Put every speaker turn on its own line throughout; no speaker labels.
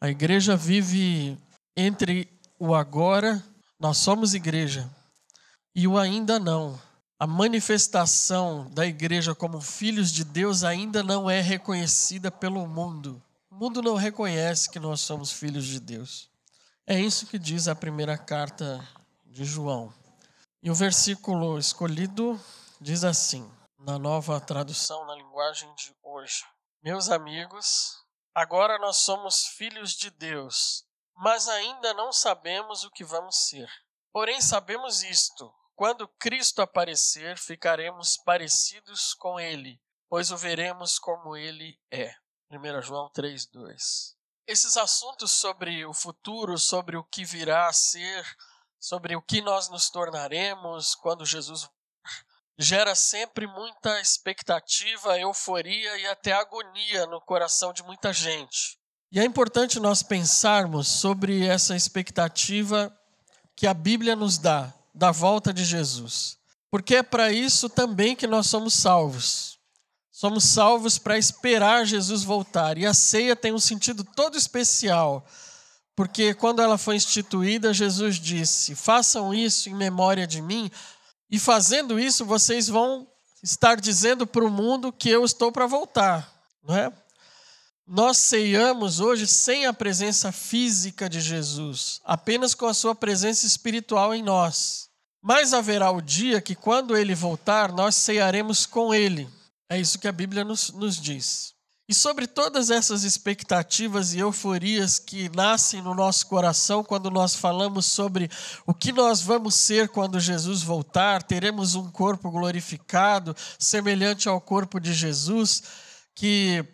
A igreja vive entre o agora, nós somos igreja, e o ainda não. A manifestação da igreja como filhos de Deus ainda não é reconhecida pelo mundo. O mundo não reconhece que nós somos filhos de Deus. É isso que diz a primeira carta de João. E o versículo escolhido diz assim, na nova tradução na linguagem de hoje: Meus amigos, Agora nós somos filhos de Deus, mas ainda não sabemos o que vamos ser. Porém, sabemos isto: quando Cristo aparecer, ficaremos parecidos com Ele, pois o veremos como Ele é. 1 João 3,2. Esses assuntos sobre o futuro, sobre o que virá a ser, sobre o que nós nos tornaremos quando Jesus gera sempre muita expectativa, euforia e até agonia no coração de muita gente. E é importante nós pensarmos sobre essa expectativa que a Bíblia nos dá da volta de Jesus. Porque é para isso também que nós somos salvos. Somos salvos para esperar Jesus voltar. E a ceia tem um sentido todo especial. Porque quando ela foi instituída, Jesus disse: Façam isso em memória de mim, e fazendo isso, vocês vão estar dizendo para o mundo que eu estou para voltar, não é? Nós ceiamos hoje sem a presença física de Jesus, apenas com a sua presença espiritual em nós. Mas haverá o dia que, quando ele voltar, nós ceiaremos com ele. É isso que a Bíblia nos, nos diz. E sobre todas essas expectativas e euforias que nascem no nosso coração quando nós falamos sobre o que nós vamos ser quando Jesus voltar, teremos um corpo glorificado, semelhante ao corpo de Jesus, que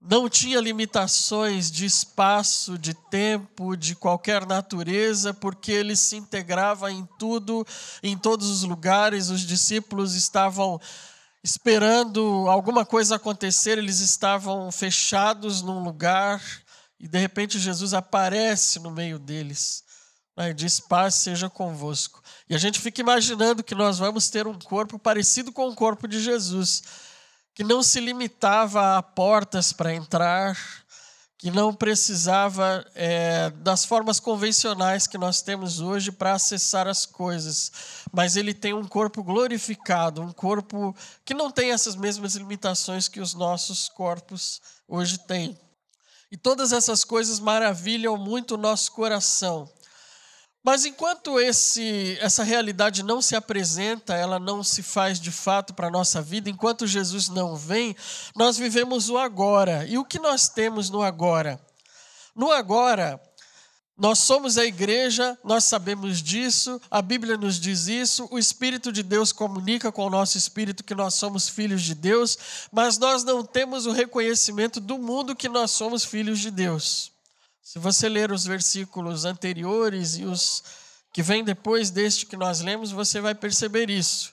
não tinha limitações de espaço, de tempo, de qualquer natureza, porque ele se integrava em tudo, em todos os lugares. Os discípulos estavam esperando alguma coisa acontecer, eles estavam fechados num lugar e de repente Jesus aparece no meio deles né, e diz: Paz seja convosco. E a gente fica imaginando que nós vamos ter um corpo parecido com o corpo de Jesus, que não se limitava a portas para entrar, que não precisava é, das formas convencionais que nós temos hoje para acessar as coisas, mas ele tem um corpo glorificado, um corpo que não tem essas mesmas limitações que os nossos corpos hoje têm. E todas essas coisas maravilham muito o nosso coração. Mas enquanto esse, essa realidade não se apresenta, ela não se faz de fato para a nossa vida, enquanto Jesus não vem, nós vivemos o agora. E o que nós temos no agora? No agora, nós somos a igreja, nós sabemos disso, a Bíblia nos diz isso, o Espírito de Deus comunica com o nosso espírito que nós somos filhos de Deus, mas nós não temos o reconhecimento do mundo que nós somos filhos de Deus. Se você ler os versículos anteriores e os que vêm depois deste que nós lemos, você vai perceber isso.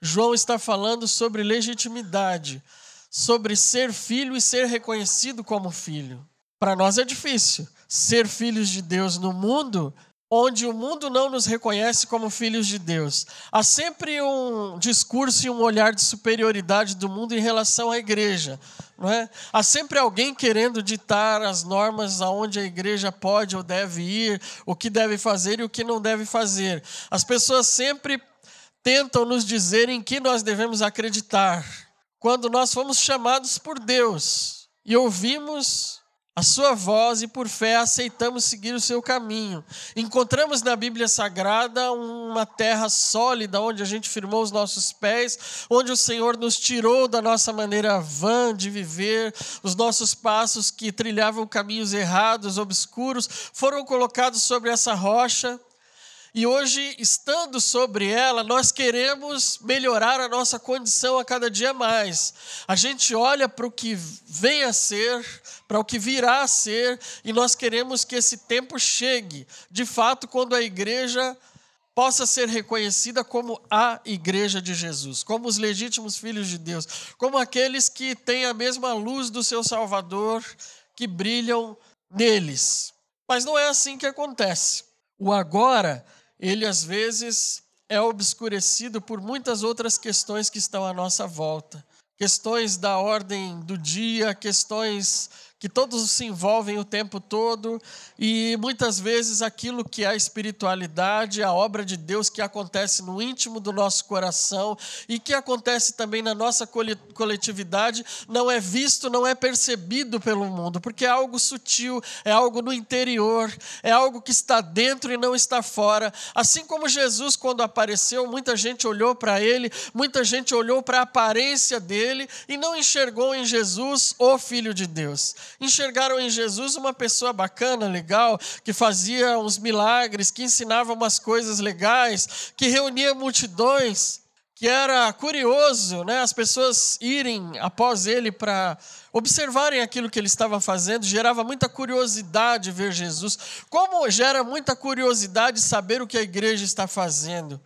João está falando sobre legitimidade, sobre ser filho e ser reconhecido como filho. Para nós é difícil ser filhos de Deus no mundo onde o mundo não nos reconhece como filhos de Deus. Há sempre um discurso e um olhar de superioridade do mundo em relação à igreja. Não é? Há sempre alguém querendo ditar as normas aonde a igreja pode ou deve ir, o que deve fazer e o que não deve fazer. As pessoas sempre tentam nos dizer em que nós devemos acreditar. Quando nós fomos chamados por Deus e ouvimos a sua voz e por fé aceitamos seguir o seu caminho. Encontramos na Bíblia Sagrada uma terra sólida onde a gente firmou os nossos pés, onde o Senhor nos tirou da nossa maneira vã de viver, os nossos passos que trilhavam caminhos errados, obscuros, foram colocados sobre essa rocha e hoje, estando sobre ela, nós queremos melhorar a nossa condição a cada dia mais. A gente olha para o que vem a ser, para o que virá a ser, e nós queremos que esse tempo chegue, de fato, quando a igreja possa ser reconhecida como a igreja de Jesus, como os legítimos filhos de Deus, como aqueles que têm a mesma luz do seu Salvador, que brilham neles. Mas não é assim que acontece. O agora ele às vezes é obscurecido por muitas outras questões que estão à nossa volta. questões da ordem do dia, questões que todos se envolvem o tempo todo e muitas vezes aquilo que é a espiritualidade, a obra de Deus que acontece no íntimo do nosso coração e que acontece também na nossa coletividade não é visto, não é percebido pelo mundo, porque é algo sutil, é algo no interior, é algo que está dentro e não está fora. Assim como Jesus, quando apareceu, muita gente olhou para ele, muita gente olhou para a aparência dele e não enxergou em Jesus o Filho de Deus enxergaram em Jesus uma pessoa bacana, legal, que fazia uns milagres, que ensinava umas coisas legais, que reunia multidões, que era curioso, né, as pessoas irem após ele para observarem aquilo que ele estava fazendo, gerava muita curiosidade ver Jesus. Como gera muita curiosidade saber o que a igreja está fazendo?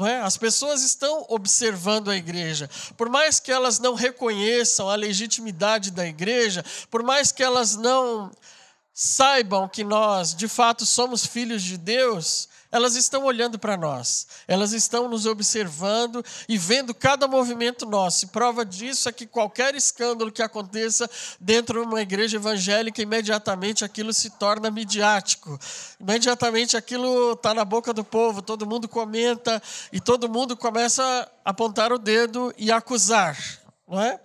É? As pessoas estão observando a igreja. Por mais que elas não reconheçam a legitimidade da igreja, por mais que elas não saibam que nós, de fato, somos filhos de Deus, elas estão olhando para nós, elas estão nos observando e vendo cada movimento nosso. E prova disso é que qualquer escândalo que aconteça dentro de uma igreja evangélica, imediatamente aquilo se torna midiático. Imediatamente aquilo está na boca do povo, todo mundo comenta e todo mundo começa a apontar o dedo e acusar, não é?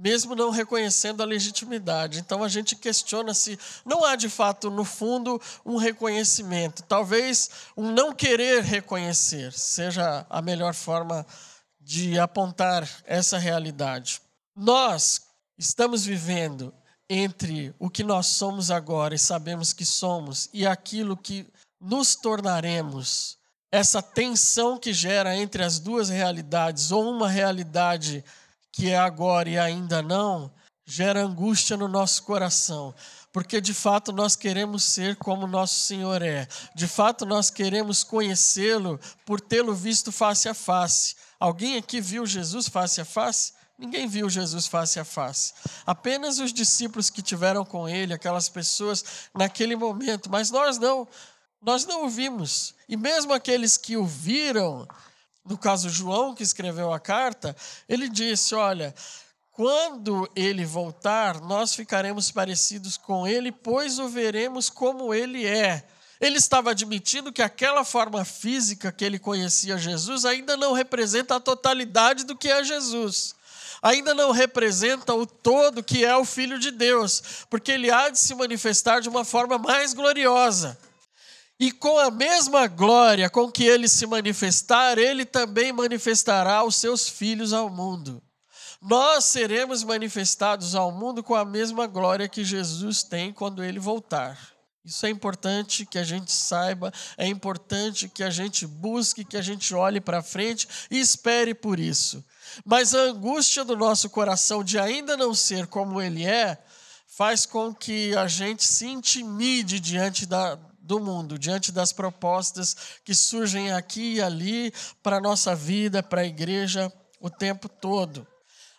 Mesmo não reconhecendo a legitimidade. Então a gente questiona se não há de fato no fundo um reconhecimento. Talvez um não querer reconhecer seja a melhor forma de apontar essa realidade. Nós estamos vivendo entre o que nós somos agora e sabemos que somos e aquilo que nos tornaremos. Essa tensão que gera entre as duas realidades ou uma realidade que é agora e ainda não, gera angústia no nosso coração, porque de fato nós queremos ser como nosso Senhor é, de fato nós queremos conhecê-lo por tê-lo visto face a face. Alguém aqui viu Jesus face a face? Ninguém viu Jesus face a face. Apenas os discípulos que tiveram com ele, aquelas pessoas naquele momento, mas nós não. Nós não o vimos. E mesmo aqueles que o viram, no caso João, que escreveu a carta, ele disse: Olha, quando ele voltar, nós ficaremos parecidos com ele, pois o veremos como ele é. Ele estava admitindo que aquela forma física que ele conhecia Jesus ainda não representa a totalidade do que é Jesus. Ainda não representa o todo que é o Filho de Deus, porque ele há de se manifestar de uma forma mais gloriosa. E com a mesma glória com que ele se manifestar, ele também manifestará os seus filhos ao mundo. Nós seremos manifestados ao mundo com a mesma glória que Jesus tem quando ele voltar. Isso é importante que a gente saiba, é importante que a gente busque, que a gente olhe para frente e espere por isso. Mas a angústia do nosso coração de ainda não ser como ele é, faz com que a gente se intimide diante da, do mundo, diante das propostas que surgem aqui e ali para a nossa vida, para a igreja, o tempo todo.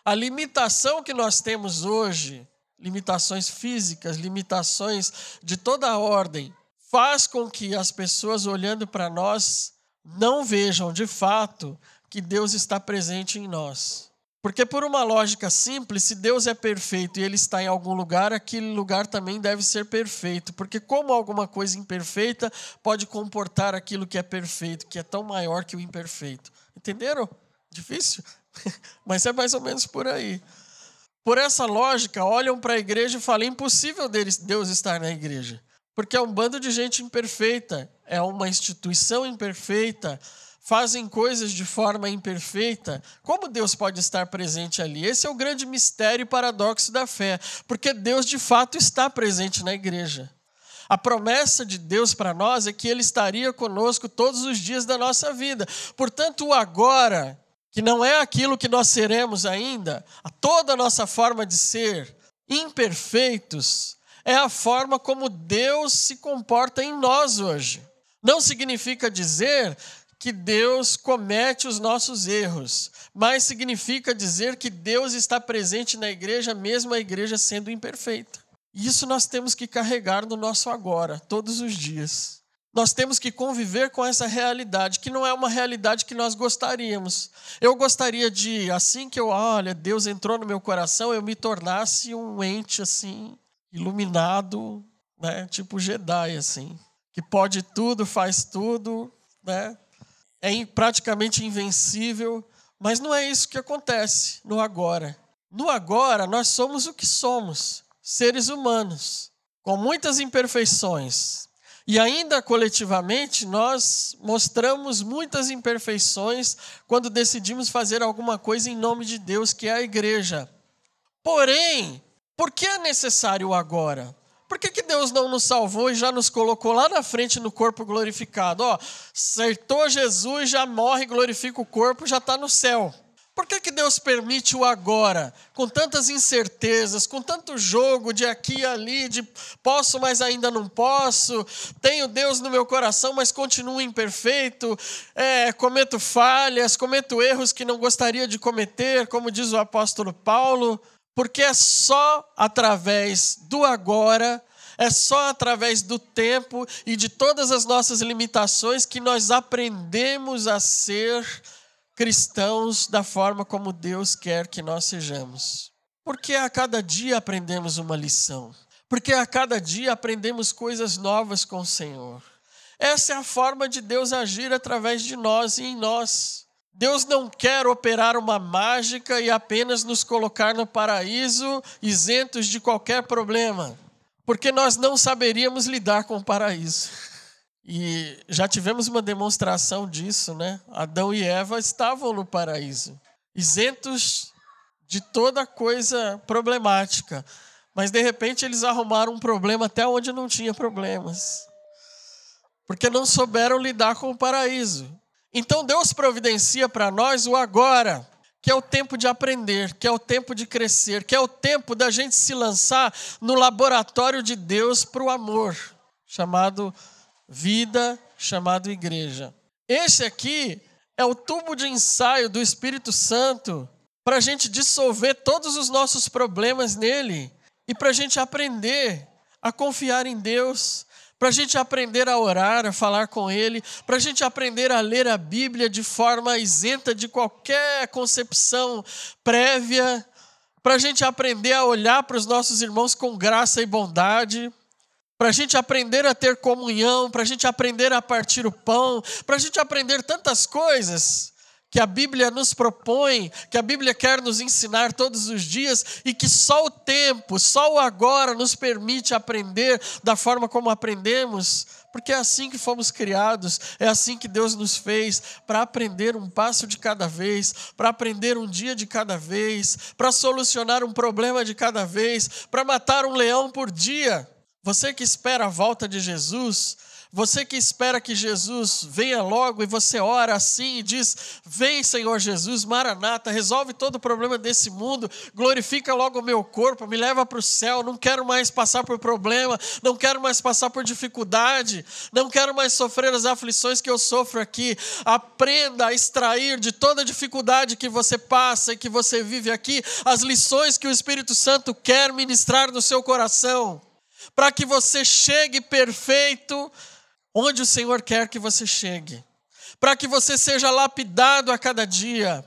A limitação que nós temos hoje, limitações físicas, limitações de toda a ordem, faz com que as pessoas olhando para nós não vejam de fato que Deus está presente em nós. Porque, por uma lógica simples, se Deus é perfeito e Ele está em algum lugar, aquele lugar também deve ser perfeito. Porque, como alguma coisa imperfeita pode comportar aquilo que é perfeito, que é tão maior que o imperfeito. Entenderam? Difícil? Mas é mais ou menos por aí. Por essa lógica, olham para a igreja e falam: é impossível Deus estar na igreja. Porque é um bando de gente imperfeita, é uma instituição imperfeita fazem coisas de forma imperfeita, como Deus pode estar presente ali? Esse é o grande mistério e paradoxo da fé, porque Deus de fato está presente na igreja. A promessa de Deus para nós é que Ele estaria conosco todos os dias da nossa vida. Portanto, o agora, que não é aquilo que nós seremos ainda, a toda a nossa forma de ser, imperfeitos, é a forma como Deus se comporta em nós hoje. Não significa dizer que Deus comete os nossos erros, mas significa dizer que Deus está presente na igreja, mesmo a igreja sendo imperfeita. Isso nós temos que carregar no nosso agora, todos os dias. nós temos que conviver com essa realidade, que não é uma realidade que nós gostaríamos. Eu gostaria de, assim que eu, olha, Deus entrou no meu coração, eu me tornasse um ente assim, iluminado, né, tipo Jedi assim, que pode tudo, faz tudo, né? É praticamente invencível, mas não é isso que acontece no agora. No agora nós somos o que somos, seres humanos, com muitas imperfeições, e ainda coletivamente, nós mostramos muitas imperfeições quando decidimos fazer alguma coisa em nome de Deus, que é a igreja. Porém, por que é necessário agora? Por que, que Deus não nos salvou e já nos colocou lá na frente no corpo glorificado? Ó, acertou Jesus, já morre, glorifica o corpo, já está no céu. Por que, que Deus permite o agora, com tantas incertezas, com tanto jogo de aqui e ali, de posso, mas ainda não posso, tenho Deus no meu coração, mas continuo imperfeito, é, cometo falhas, cometo erros que não gostaria de cometer, como diz o apóstolo Paulo, porque é só através do agora, é só através do tempo e de todas as nossas limitações que nós aprendemos a ser cristãos da forma como Deus quer que nós sejamos. Porque a cada dia aprendemos uma lição. Porque a cada dia aprendemos coisas novas com o Senhor. Essa é a forma de Deus agir através de nós e em nós. Deus não quer operar uma mágica e apenas nos colocar no paraíso isentos de qualquer problema, porque nós não saberíamos lidar com o paraíso. E já tivemos uma demonstração disso, né? Adão e Eva estavam no paraíso, isentos de toda coisa problemática. Mas de repente eles arrumaram um problema até onde não tinha problemas. Porque não souberam lidar com o paraíso. Então Deus providencia para nós o agora, que é o tempo de aprender, que é o tempo de crescer, que é o tempo da gente se lançar no laboratório de Deus para o amor, chamado vida chamado igreja. Esse aqui é o tubo de ensaio do Espírito Santo para a gente dissolver todos os nossos problemas nele e para a gente aprender a confiar em Deus, para a gente aprender a orar, a falar com Ele, para a gente aprender a ler a Bíblia de forma isenta de qualquer concepção prévia, para a gente aprender a olhar para os nossos irmãos com graça e bondade para a gente aprender a ter comunhão, para a gente aprender a partir o pão, para a gente aprender tantas coisas que a Bíblia nos propõe, que a Bíblia quer nos ensinar todos os dias e que só o tempo, só o agora nos permite aprender da forma como aprendemos, porque é assim que fomos criados, é assim que Deus nos fez, para aprender um passo de cada vez, para aprender um dia de cada vez, para solucionar um problema de cada vez, para matar um leão por dia. Você que espera a volta de Jesus, você que espera que Jesus venha logo e você ora assim e diz: Vem, Senhor Jesus, Maranata, resolve todo o problema desse mundo, glorifica logo o meu corpo, me leva para o céu. Não quero mais passar por problema, não quero mais passar por dificuldade, não quero mais sofrer as aflições que eu sofro aqui. Aprenda a extrair de toda dificuldade que você passa e que você vive aqui as lições que o Espírito Santo quer ministrar no seu coração para que você chegue perfeito onde o Senhor quer que você chegue, para que você seja lapidado a cada dia,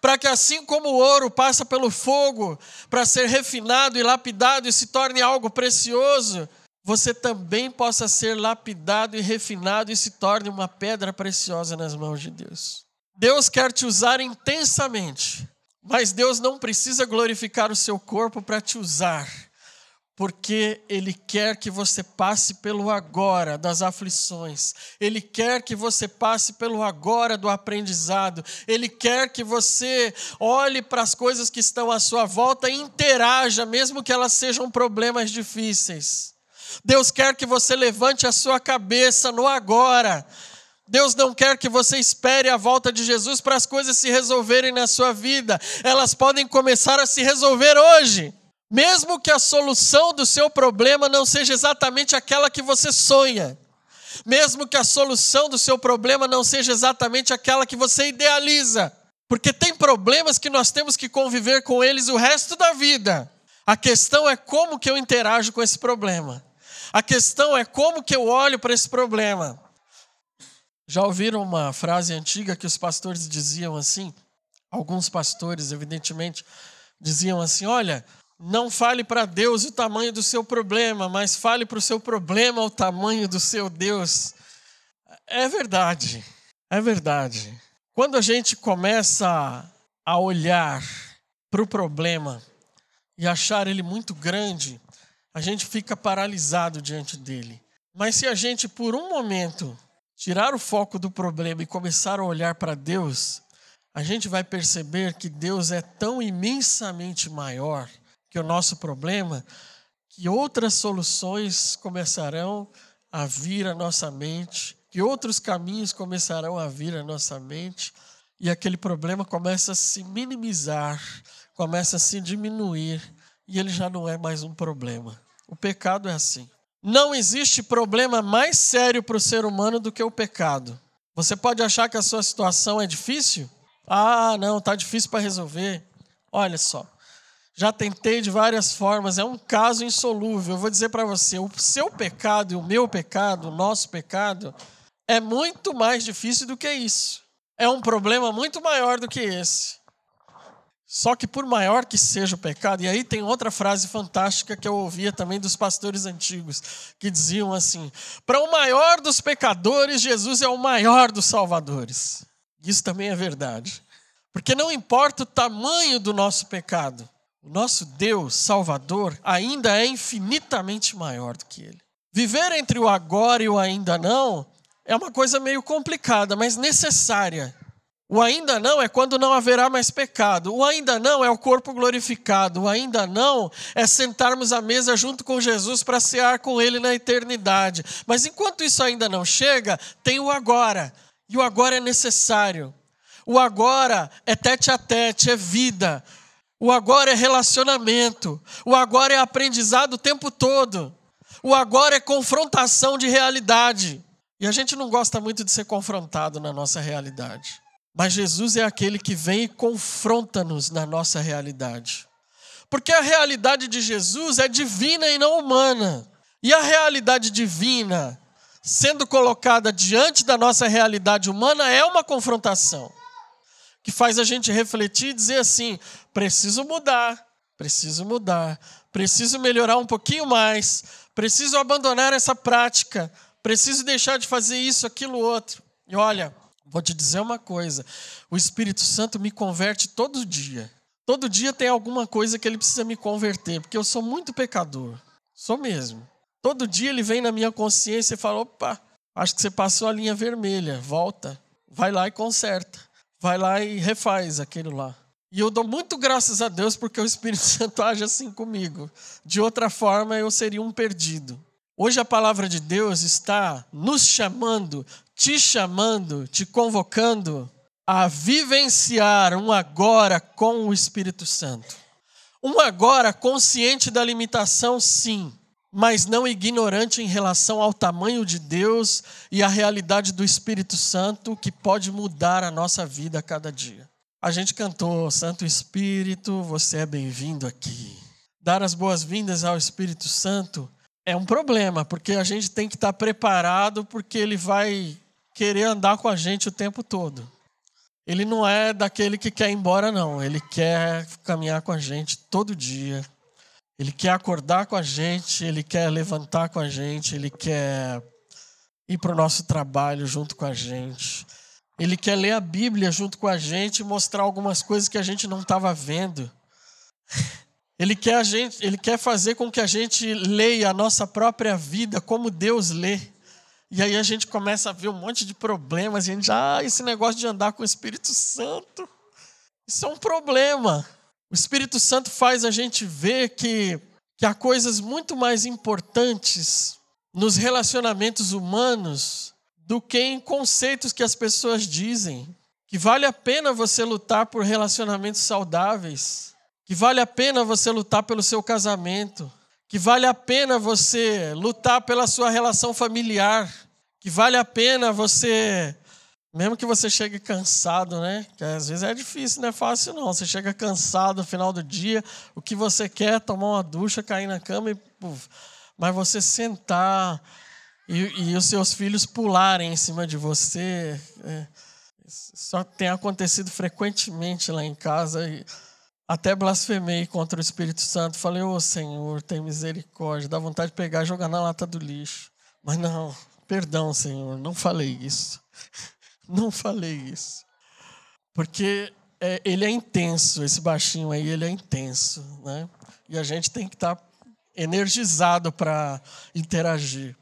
para que assim como o ouro passa pelo fogo para ser refinado e lapidado e se torne algo precioso, você também possa ser lapidado e refinado e se torne uma pedra preciosa nas mãos de Deus. Deus quer te usar intensamente, mas Deus não precisa glorificar o seu corpo para te usar porque Ele quer que você passe pelo agora das aflições, Ele quer que você passe pelo agora do aprendizado, Ele quer que você olhe para as coisas que estão à sua volta e interaja, mesmo que elas sejam problemas difíceis. Deus quer que você levante a sua cabeça no agora. Deus não quer que você espere a volta de Jesus para as coisas se resolverem na sua vida, elas podem começar a se resolver hoje. Mesmo que a solução do seu problema não seja exatamente aquela que você sonha, mesmo que a solução do seu problema não seja exatamente aquela que você idealiza, porque tem problemas que nós temos que conviver com eles o resto da vida. A questão é como que eu interajo com esse problema. A questão é como que eu olho para esse problema. Já ouviram uma frase antiga que os pastores diziam assim? Alguns pastores, evidentemente, diziam assim: Olha, não fale para Deus o tamanho do seu problema, mas fale para o seu problema o tamanho do seu Deus. É verdade, é verdade. Quando a gente começa a olhar para o problema e achar ele muito grande, a gente fica paralisado diante dele. Mas se a gente, por um momento, tirar o foco do problema e começar a olhar para Deus, a gente vai perceber que Deus é tão imensamente maior que o nosso problema que outras soluções começarão a vir à nossa mente, que outros caminhos começarão a vir à nossa mente e aquele problema começa a se minimizar, começa a se diminuir e ele já não é mais um problema. O pecado é assim. Não existe problema mais sério para o ser humano do que o pecado. Você pode achar que a sua situação é difícil? Ah, não, está difícil para resolver. Olha só, já tentei de várias formas, é um caso insolúvel. Eu vou dizer para você: o seu pecado e o meu pecado, o nosso pecado, é muito mais difícil do que isso. É um problema muito maior do que esse. Só que por maior que seja o pecado, e aí tem outra frase fantástica que eu ouvia também dos pastores antigos, que diziam assim: para o maior dos pecadores, Jesus é o maior dos salvadores. Isso também é verdade. Porque não importa o tamanho do nosso pecado, o nosso Deus Salvador ainda é infinitamente maior do que ele. Viver entre o agora e o ainda não é uma coisa meio complicada, mas necessária o ainda não é quando não haverá mais pecado. O ainda não é o corpo glorificado. O ainda não é sentarmos à mesa junto com Jesus para cear com Ele na eternidade. Mas enquanto isso ainda não chega, tem o agora. E o agora é necessário. O agora é tete a tete, é vida. O agora é relacionamento. O agora é aprendizado o tempo todo. O agora é confrontação de realidade. E a gente não gosta muito de ser confrontado na nossa realidade. Mas Jesus é aquele que vem e confronta-nos na nossa realidade. Porque a realidade de Jesus é divina e não humana. E a realidade divina, sendo colocada diante da nossa realidade humana, é uma confrontação que faz a gente refletir e dizer assim: preciso mudar, preciso mudar, preciso melhorar um pouquinho mais, preciso abandonar essa prática, preciso deixar de fazer isso, aquilo, outro. E olha, Vou te dizer uma coisa: o Espírito Santo me converte todo dia. Todo dia tem alguma coisa que ele precisa me converter, porque eu sou muito pecador. Sou mesmo. Todo dia ele vem na minha consciência e fala: opa, acho que você passou a linha vermelha, volta. Vai lá e conserta. Vai lá e refaz aquilo lá. E eu dou muito graças a Deus porque o Espírito Santo age assim comigo. De outra forma, eu seria um perdido. Hoje a palavra de Deus está nos chamando te chamando, te convocando a vivenciar um agora com o Espírito Santo. Um agora consciente da limitação, sim, mas não ignorante em relação ao tamanho de Deus e à realidade do Espírito Santo que pode mudar a nossa vida a cada dia. A gente cantou Santo Espírito, você é bem-vindo aqui. Dar as boas-vindas ao Espírito Santo é um problema, porque a gente tem que estar preparado, porque ele vai querer andar com a gente o tempo todo. Ele não é daquele que quer ir embora, não. Ele quer caminhar com a gente todo dia. Ele quer acordar com a gente, ele quer levantar com a gente, ele quer ir para o nosso trabalho junto com a gente. Ele quer ler a Bíblia junto com a gente e mostrar algumas coisas que a gente não estava vendo. Ele quer, a gente, ele quer fazer com que a gente leia a nossa própria vida como Deus lê. E aí a gente começa a ver um monte de problemas, e a gente, ah, esse negócio de andar com o Espírito Santo, isso é um problema. O Espírito Santo faz a gente ver que, que há coisas muito mais importantes nos relacionamentos humanos do que em conceitos que as pessoas dizem. Que vale a pena você lutar por relacionamentos saudáveis, que vale a pena você lutar pelo seu casamento, que vale a pena você lutar pela sua relação familiar, que vale a pena você, mesmo que você chegue cansado, né? Que às vezes é difícil, não é fácil não. Você chega cansado no final do dia, o que você quer é tomar uma ducha, cair na cama e. Puf, mas você sentar e, e os seus filhos pularem em cima de você. É, só tem acontecido frequentemente lá em casa. E até blasfemei contra o Espírito Santo. Falei, ô oh, Senhor, tem misericórdia. Dá vontade de pegar e jogar na lata do lixo. Mas não, perdão, Senhor, não falei isso. Não falei isso. Porque é, ele é intenso, esse baixinho aí, ele é intenso. Né? E a gente tem que estar tá energizado para interagir.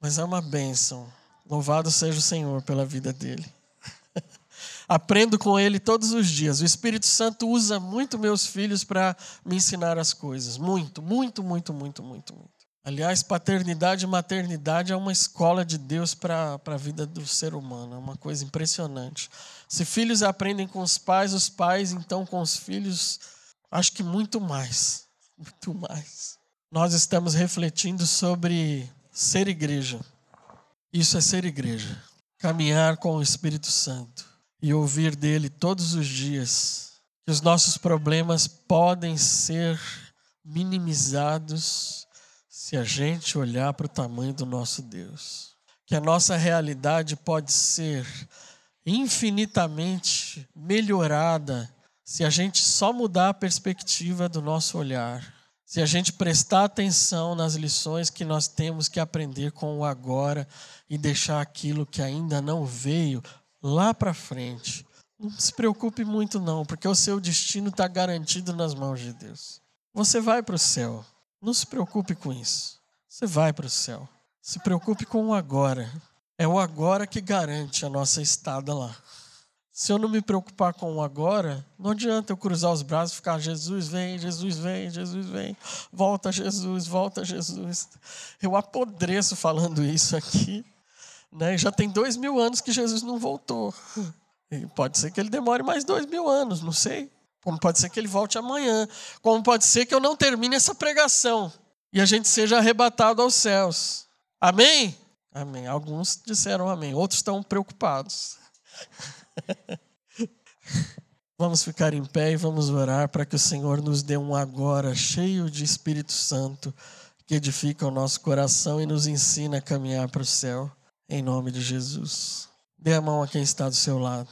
Mas é uma bênção. Louvado seja o Senhor pela vida dele. Aprendo com ele todos os dias. O Espírito Santo usa muito meus filhos para me ensinar as coisas. Muito, muito, muito, muito, muito, muito. Aliás, paternidade e maternidade é uma escola de Deus para a vida do ser humano. É uma coisa impressionante. Se filhos aprendem com os pais, os pais, então, com os filhos, acho que muito mais. Muito mais. Nós estamos refletindo sobre ser igreja. Isso é ser igreja. Caminhar com o Espírito Santo e ouvir dele todos os dias que os nossos problemas podem ser minimizados se a gente olhar para o tamanho do nosso Deus. Que a nossa realidade pode ser infinitamente melhorada se a gente só mudar a perspectiva do nosso olhar se a gente prestar atenção nas lições que nós temos que aprender com o agora e deixar aquilo que ainda não veio lá para frente. Não se preocupe muito, não, porque o seu destino está garantido nas mãos de Deus. Você vai para o céu. Não se preocupe com isso. Você vai para o céu. Se preocupe com o agora. É o agora que garante a nossa estada lá. Se eu não me preocupar com o agora, não adianta eu cruzar os braços e ficar Jesus vem, Jesus vem, Jesus vem, volta Jesus, volta Jesus. Eu apodreço falando isso aqui. Né? Já tem dois mil anos que Jesus não voltou. E pode ser que ele demore mais dois mil anos, não sei. Como pode ser que ele volte amanhã. Como pode ser que eu não termine essa pregação e a gente seja arrebatado aos céus. Amém? Amém. Alguns disseram amém, outros estão preocupados. Vamos ficar em pé e vamos orar para que o Senhor nos dê um agora cheio de Espírito Santo que edifica o nosso coração e nos ensina a caminhar para o céu. Em nome de Jesus. Dê a mão a quem está do seu lado.